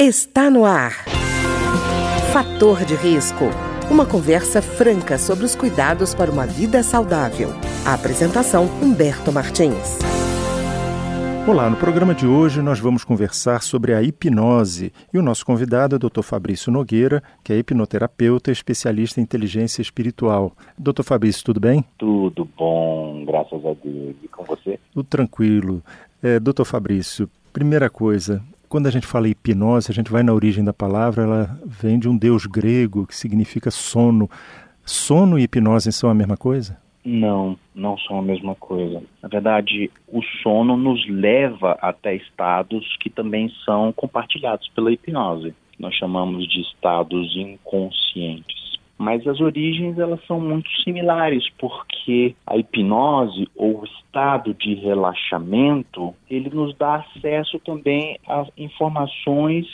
Está no ar. Fator de risco. Uma conversa franca sobre os cuidados para uma vida saudável. A apresentação Humberto Martins. Olá, no programa de hoje nós vamos conversar sobre a hipnose e o nosso convidado é o Dr. Fabrício Nogueira, que é hipnoterapeuta e especialista em inteligência espiritual. Dr. Fabrício, tudo bem? Tudo bom, graças a Deus. E com você? Tudo tranquilo. É, Dr. Fabrício, primeira coisa, quando a gente fala hipnose, a gente vai na origem da palavra, ela vem de um deus grego que significa sono. Sono e hipnose são a mesma coisa? Não, não são a mesma coisa. Na verdade, o sono nos leva até estados que também são compartilhados pela hipnose. Nós chamamos de estados inconscientes mas as origens elas são muito similares porque a hipnose ou o estado de relaxamento ele nos dá acesso também a informações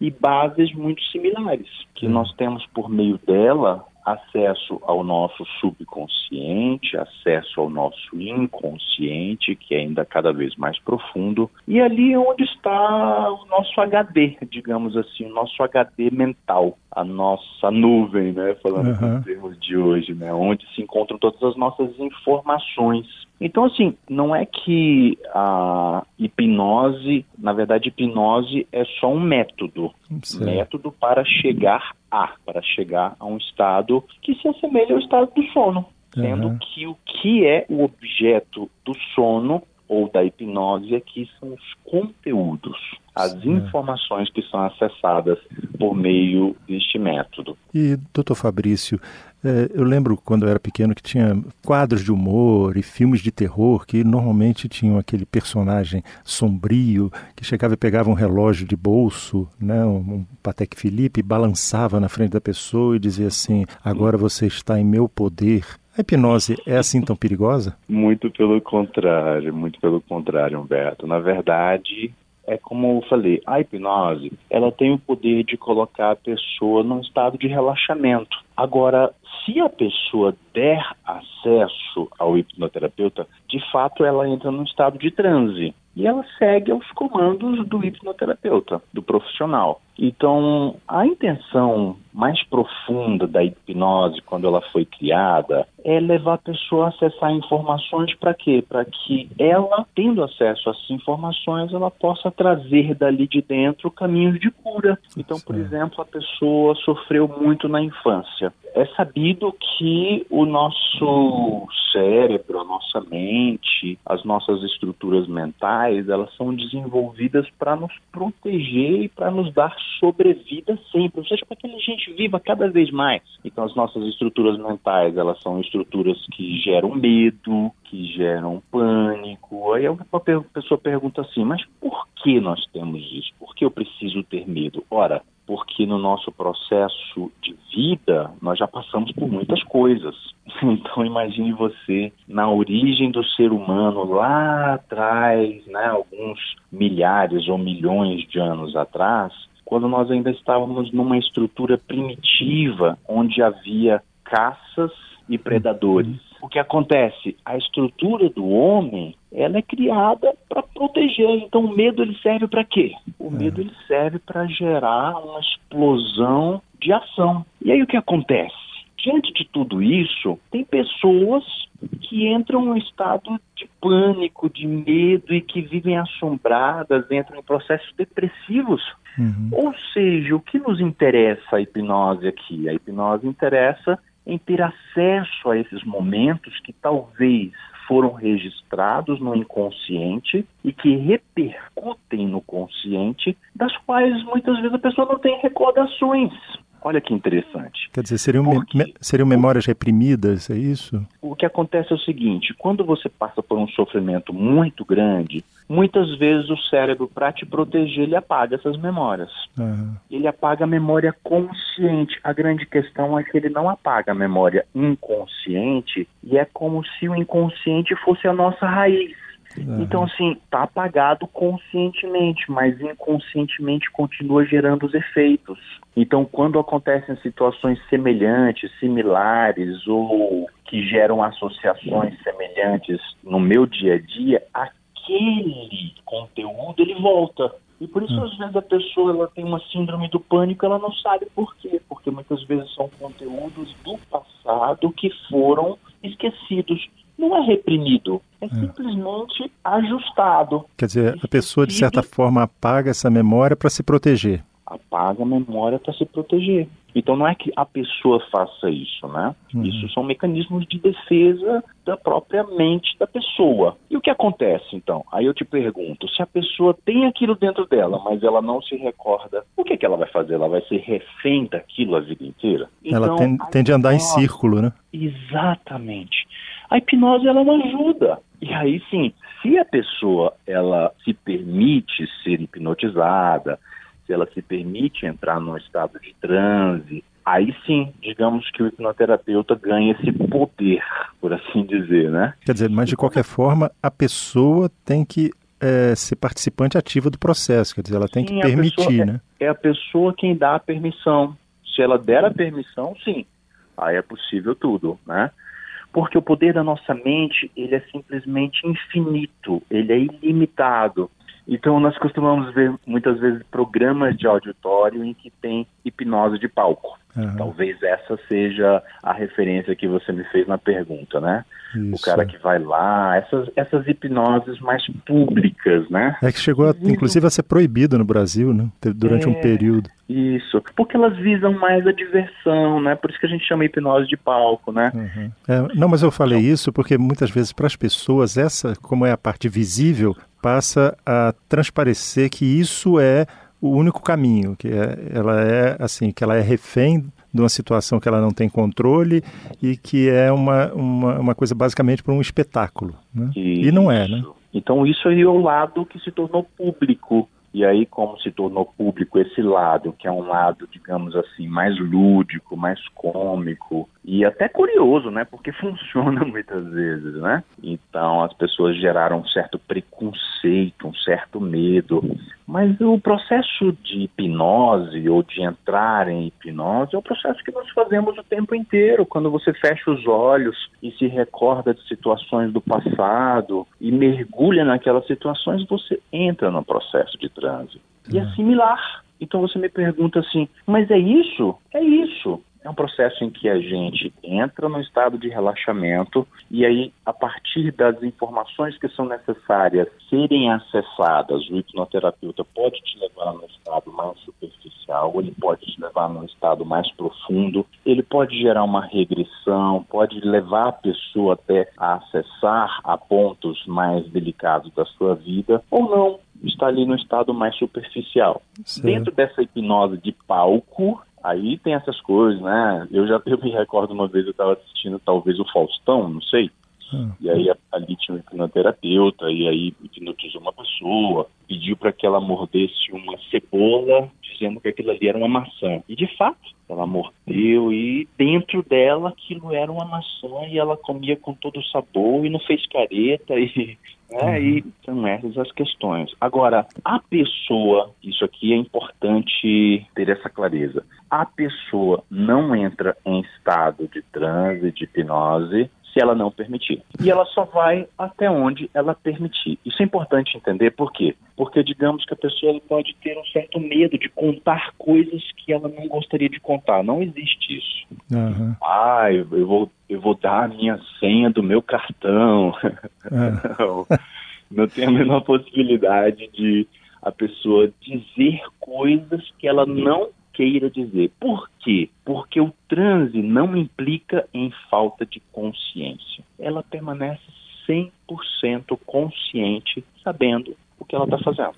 e bases muito similares que nós temos por meio dela acesso ao nosso subconsciente, acesso ao nosso inconsciente, que é ainda cada vez mais profundo, e ali é onde está o nosso HD, digamos assim, o nosso HD mental, a nossa nuvem, né, falando uhum. em termos de hoje, né, onde se encontram todas as nossas informações. Então, assim, não é que a hipnose, na verdade, hipnose é só um método, certo. método para chegar a, para chegar a um estado que se assemelha ao estado do sono, sendo uhum. que o que é o objeto do sono ou da hipnose aqui são os conteúdos, as informações que são acessadas por meio deste método. E, doutor Fabrício, é, eu lembro quando eu era pequeno que tinha quadros de humor e filmes de terror que normalmente tinham aquele personagem sombrio que chegava e pegava um relógio de bolso, né, um, um Patek Philippe, balançava na frente da pessoa e dizia assim: agora você está em meu poder. A hipnose é assim tão perigosa? Muito pelo contrário, muito pelo contrário, Humberto. Na verdade, é como eu falei, a hipnose, ela tem o poder de colocar a pessoa num estado de relaxamento. Agora, se a pessoa der acesso ao hipnoterapeuta, de fato ela entra num estado de transe e ela segue aos comandos do hipnoterapeuta, do profissional. Então, a intenção mais profunda da hipnose, quando ela foi criada, é levar a pessoa a acessar informações para quê? Para que ela, tendo acesso a essas informações, ela possa trazer dali de dentro caminhos de cura. Então, por exemplo, a pessoa sofreu muito na infância. É sabido que o nosso cérebro, a nossa mente, as nossas estruturas mentais, elas são desenvolvidas para nos proteger e para nos dar sobrevida sempre, ou seja, para que a gente viva cada vez mais. Então, as nossas estruturas mentais, elas são estruturas que geram medo, que geram pânico. Aí a pessoa pergunta assim, mas por que nós temos isso? Por que eu preciso ter medo? Ora, porque no nosso processo de vida nós já passamos por muitas coisas. Então imagine você na origem do ser humano lá atrás, né, alguns milhares ou milhões de anos atrás, quando nós ainda estávamos numa estrutura primitiva onde havia caças e predadores. O que acontece? A estrutura do homem ela é criada para proteger. Então o medo ele serve para quê? O é. medo ele serve para gerar uma explosão de ação. E aí o que acontece? Diante de tudo isso, tem pessoas que entram em estado de pânico, de medo e que vivem assombradas, entram em processos depressivos. Uhum. Ou seja, o que nos interessa a hipnose aqui? A hipnose interessa em ter acesso a esses momentos que talvez foram registrados no inconsciente e que repercutem no consciente, das quais muitas vezes a pessoa não tem recordações. Olha que interessante. Quer dizer, seriam, Porque, me, seriam memórias reprimidas, é isso? O que acontece é o seguinte: quando você passa por um sofrimento muito grande, muitas vezes o cérebro, para te proteger, ele apaga essas memórias. Uhum. Ele apaga a memória consciente. A grande questão é que ele não apaga a memória inconsciente e é como se o inconsciente fosse a nossa raiz. Uhum. Então, assim, tá apagado conscientemente, mas inconscientemente continua gerando os efeitos. Então, quando acontecem situações semelhantes, similares ou que geram associações semelhantes no meu dia a dia, aquele conteúdo ele volta. E por isso, hum. às vezes, a pessoa ela tem uma síndrome do pânico, ela não sabe por quê. Porque muitas vezes são conteúdos do passado que foram esquecidos. Não é reprimido, é, é. simplesmente ajustado. Quer dizer, a pessoa, de certa forma, apaga essa memória para se proteger. Apaga a memória para se proteger. Então não é que a pessoa faça isso, né? Uhum. Isso são mecanismos de defesa da própria mente da pessoa. E o que acontece então? Aí eu te pergunto, se a pessoa tem aquilo dentro dela, mas ela não se recorda, o que, que ela vai fazer? Ela vai ser refém daquilo a vida inteira? Então, ela tem, tende a andar em círculo, né? Exatamente. A hipnose ela não ajuda. E aí sim, se a pessoa ela se permite ser hipnotizada, se ela se permite entrar num estado de transe, aí sim, digamos que o hipnoterapeuta ganha esse poder, por assim dizer, né? Quer dizer, mas de qualquer forma, a pessoa tem que é, ser participante ativa do processo, quer dizer, ela tem sim, que permitir, né? É, é a pessoa quem dá a permissão. Se ela der a permissão, sim, aí é possível tudo, né? Porque o poder da nossa mente, ele é simplesmente infinito, ele é ilimitado. Então, nós costumamos ver muitas vezes programas de auditório em que tem hipnose de palco. Uhum. Talvez essa seja a referência que você me fez na pergunta, né? Isso. O cara que vai lá, essas, essas hipnoses mais públicas, né? É que chegou, a, inclusive, a ser proibido no Brasil, né? Durante é, um período. Isso, porque elas visam mais a diversão, né? Por isso que a gente chama hipnose de palco, né? Uhum. É, não, mas eu falei então isso porque muitas vezes para as pessoas, essa, como é a parte visível, passa a transparecer que isso é o único caminho, que é, ela é assim, que ela é refém de uma situação que ela não tem controle e que é uma, uma, uma coisa basicamente para um espetáculo. Né? E não é, né? Então isso aí é o lado que se tornou público e aí, como se tornou público esse lado, que é um lado, digamos assim, mais lúdico, mais cômico e até curioso, né? Porque funciona muitas vezes, né? Então, as pessoas geraram um certo preconceito, um certo medo. Mas o processo de hipnose ou de entrar em hipnose é um processo que nós fazemos o tempo inteiro. Quando você fecha os olhos e se recorda de situações do passado e mergulha naquelas situações, você entra no processo de transe. E é similar. Então você me pergunta assim, mas é isso? É isso. É um processo em que a gente entra no estado de relaxamento e aí, a partir das informações que são necessárias serem acessadas, o hipnoterapeuta pode te levar no estado mais superficial, ele pode te levar num estado mais profundo, ele pode gerar uma regressão, pode levar a pessoa até a acessar a pontos mais delicados da sua vida, ou não, está ali no estado mais superficial. Dentro dessa hipnose de palco, Aí tem essas coisas, né? Eu já eu me recordo uma vez eu estava assistindo talvez o Faustão, não sei. Hum. E aí ali tinha um hipnoterapeuta, e aí hipnotizou uma pessoa, pediu para que ela mordesse uma cebola, dizendo que aquilo ali era uma maçã. E de fato, ela mordeu e dentro dela aquilo era uma maçã e ela comia com todo o sabor e não fez careta e né? Uhum. E são essas as questões. Agora, a pessoa, isso aqui é importante ter essa clareza. A pessoa não entra em estado de transe, de hipnose, se ela não permitir. E ela só vai até onde ela permitir. Isso é importante entender por quê? Porque digamos que a pessoa pode ter um certo medo de contar coisas que ela não gostaria de contar. Não existe isso. Uhum. Ah, eu, eu, vou, eu vou dar a minha senha do meu cartão. É. não, não tem a menor possibilidade de a pessoa dizer coisas que ela não queira dizer. Por quê? Porque o transe não implica em falta de consciência. Ela permanece 100% consciente, sabendo o que ela está fazendo.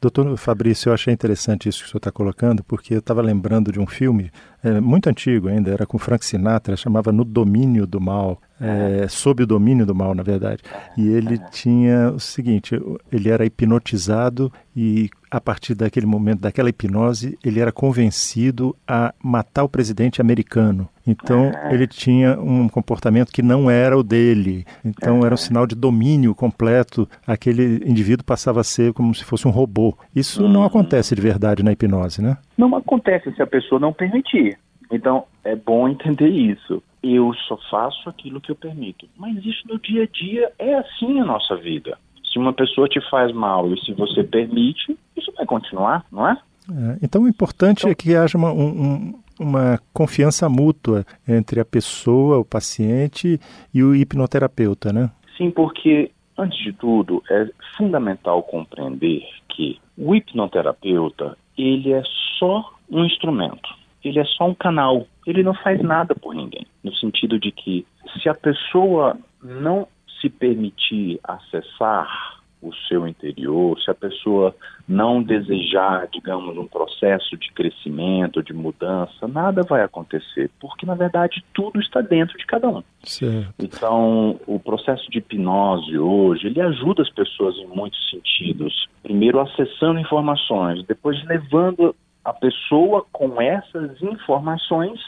Doutor Fabrício, eu achei interessante isso que o senhor está colocando, porque eu estava lembrando de um filme é, muito antigo ainda, era com Frank Sinatra, chamava No Domínio do Mal, é, sob o domínio do mal, na verdade. E ele tinha o seguinte: ele era hipnotizado e a partir daquele momento, daquela hipnose, ele era convencido a matar o presidente americano. Então ele tinha um comportamento que não era o dele. Então era um sinal de domínio completo. Aquele indivíduo passava a ser como se fosse um robô. Isso não acontece de verdade na hipnose, né? Não acontece se a pessoa não permitir. Então é bom entender isso eu só faço aquilo que eu permito. Mas isso no dia a dia é assim a nossa vida. Se uma pessoa te faz mal e se você permite, isso vai continuar, não é? é então o importante então, é que haja uma, um, uma confiança mútua entre a pessoa, o paciente e o hipnoterapeuta, né? Sim, porque antes de tudo é fundamental compreender que o hipnoterapeuta ele é só um instrumento, ele é só um canal, ele não faz nada por ninguém, no sentido de que se a pessoa não se permitir acessar o seu interior, se a pessoa não desejar, digamos, um processo de crescimento, de mudança, nada vai acontecer, porque na verdade tudo está dentro de cada um. Certo. Então, o processo de hipnose hoje, ele ajuda as pessoas em muitos sentidos. Primeiro acessando informações, depois levando a pessoa com essas informações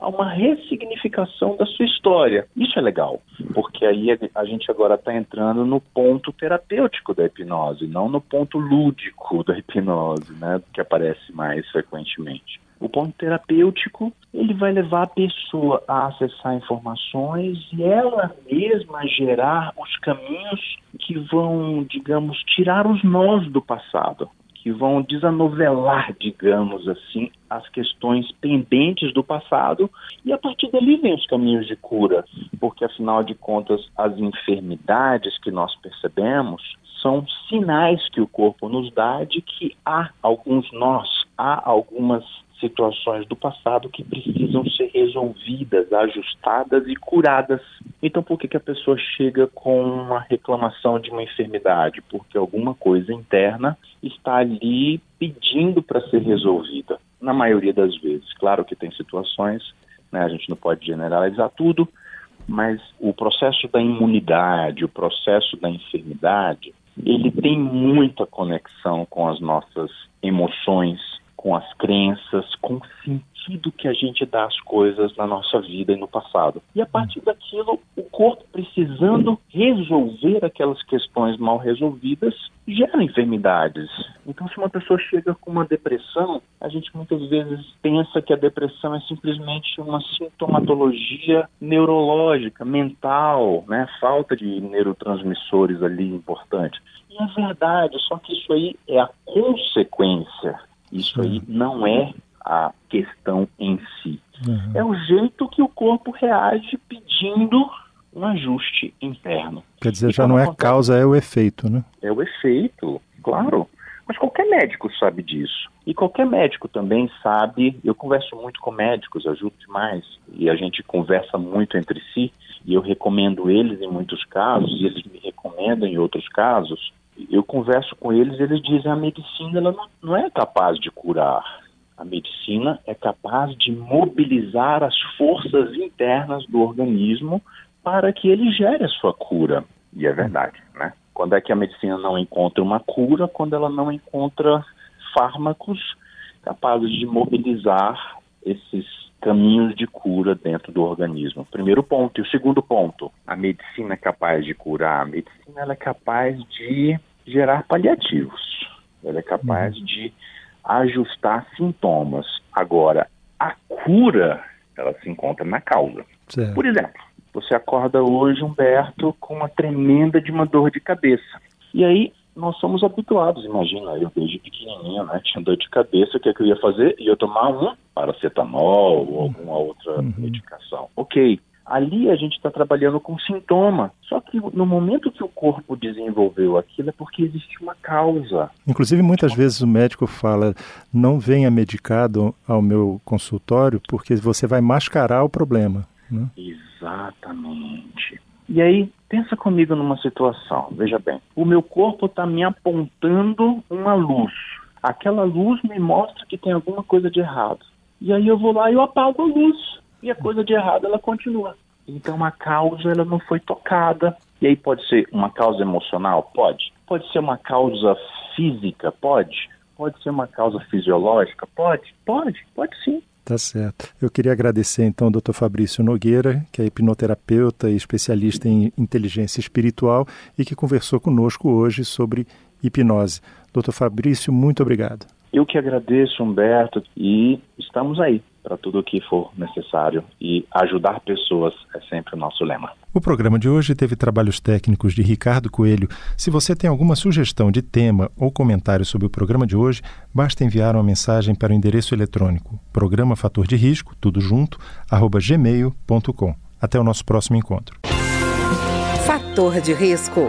a uma ressignificação da sua história. Isso é legal, porque aí a gente agora está entrando no ponto terapêutico da hipnose, não no ponto lúdico da hipnose, né, que aparece mais frequentemente. O ponto terapêutico, ele vai levar a pessoa a acessar informações e ela mesma gerar os caminhos que vão, digamos, tirar os nós do passado que vão desanovelar, digamos assim, as questões pendentes do passado e a partir dali vem os caminhos de cura, porque afinal de contas as enfermidades que nós percebemos são sinais que o corpo nos dá de que há alguns nós, há algumas situações do passado que precisam ser resolvidas, ajustadas e curadas. Então, por que, que a pessoa chega com uma reclamação de uma enfermidade? Porque alguma coisa interna está ali pedindo para ser resolvida. Na maioria das vezes. Claro que tem situações, né, a gente não pode generalizar tudo, mas o processo da imunidade, o processo da enfermidade, ele tem muita conexão com as nossas emoções, com as crenças, com o sentido que a gente dá às coisas na nossa vida e no passado. E a partir daquilo, o corpo precisando resolver aquelas questões mal resolvidas gera enfermidades. Então, se uma pessoa chega com uma depressão, a gente muitas vezes pensa que a depressão é simplesmente uma sintomatologia neurológica, mental, né? Falta de neurotransmissores ali importantes. E é verdade, só que isso aí é a consequência isso aí não é a questão em si. Uhum. É o jeito que o corpo reage pedindo um ajuste interno. Quer dizer, já não é a causa, é o efeito, né? É o efeito, claro. Mas qualquer médico sabe disso. E qualquer médico também sabe. Eu converso muito com médicos, ajudo demais. E a gente conversa muito entre si. E eu recomendo eles em muitos casos, e eles me recomendam em outros casos eu converso com eles, eles dizem a medicina ela não, é capaz de curar. A medicina é capaz de mobilizar as forças internas do organismo para que ele gere a sua cura. E é verdade, né? Quando é que a medicina não encontra uma cura? Quando ela não encontra fármacos capazes de mobilizar esses caminhos de cura dentro do organismo. Primeiro ponto. E o segundo ponto, a medicina é capaz de curar. A medicina é capaz de gerar paliativos. Ela é capaz uhum. de ajustar sintomas. Agora, a cura, ela se encontra na causa. Certo. Por exemplo, você acorda hoje, Humberto, com uma tremenda de uma dor de cabeça. E aí, nós somos habituados, imagina, eu desde pequenininho, né, tinha dor de cabeça, o que, é que eu ia fazer? Ia tomar um paracetamol ou alguma outra uhum. medicação. Ok, Ali a gente está trabalhando com sintoma. Só que no momento que o corpo desenvolveu aquilo é porque existe uma causa. Inclusive, muitas vezes o médico fala: não venha medicado ao meu consultório porque você vai mascarar o problema. Né? Exatamente. E aí, pensa comigo numa situação. Veja bem, o meu corpo está me apontando uma luz. Aquela luz me mostra que tem alguma coisa de errado. E aí eu vou lá e eu apago a luz e a coisa de errado ela continua. Então a causa ela não foi tocada. E aí pode ser uma causa emocional? Pode. Pode ser uma causa física? Pode. Pode ser uma causa fisiológica? Pode. Pode. Pode sim. Tá certo. Eu queria agradecer então ao Dr. Fabrício Nogueira, que é hipnoterapeuta e especialista em inteligência espiritual e que conversou conosco hoje sobre hipnose. Dr. Fabrício, muito obrigado. Eu que agradeço, Humberto, e estamos aí. Para tudo o que for necessário e ajudar pessoas é sempre o nosso lema. O programa de hoje teve trabalhos técnicos de Ricardo Coelho. Se você tem alguma sugestão de tema ou comentário sobre o programa de hoje, basta enviar uma mensagem para o endereço eletrônico programa fator de risco, tudo junto, arroba gmail.com. Até o nosso próximo encontro. Fator de risco,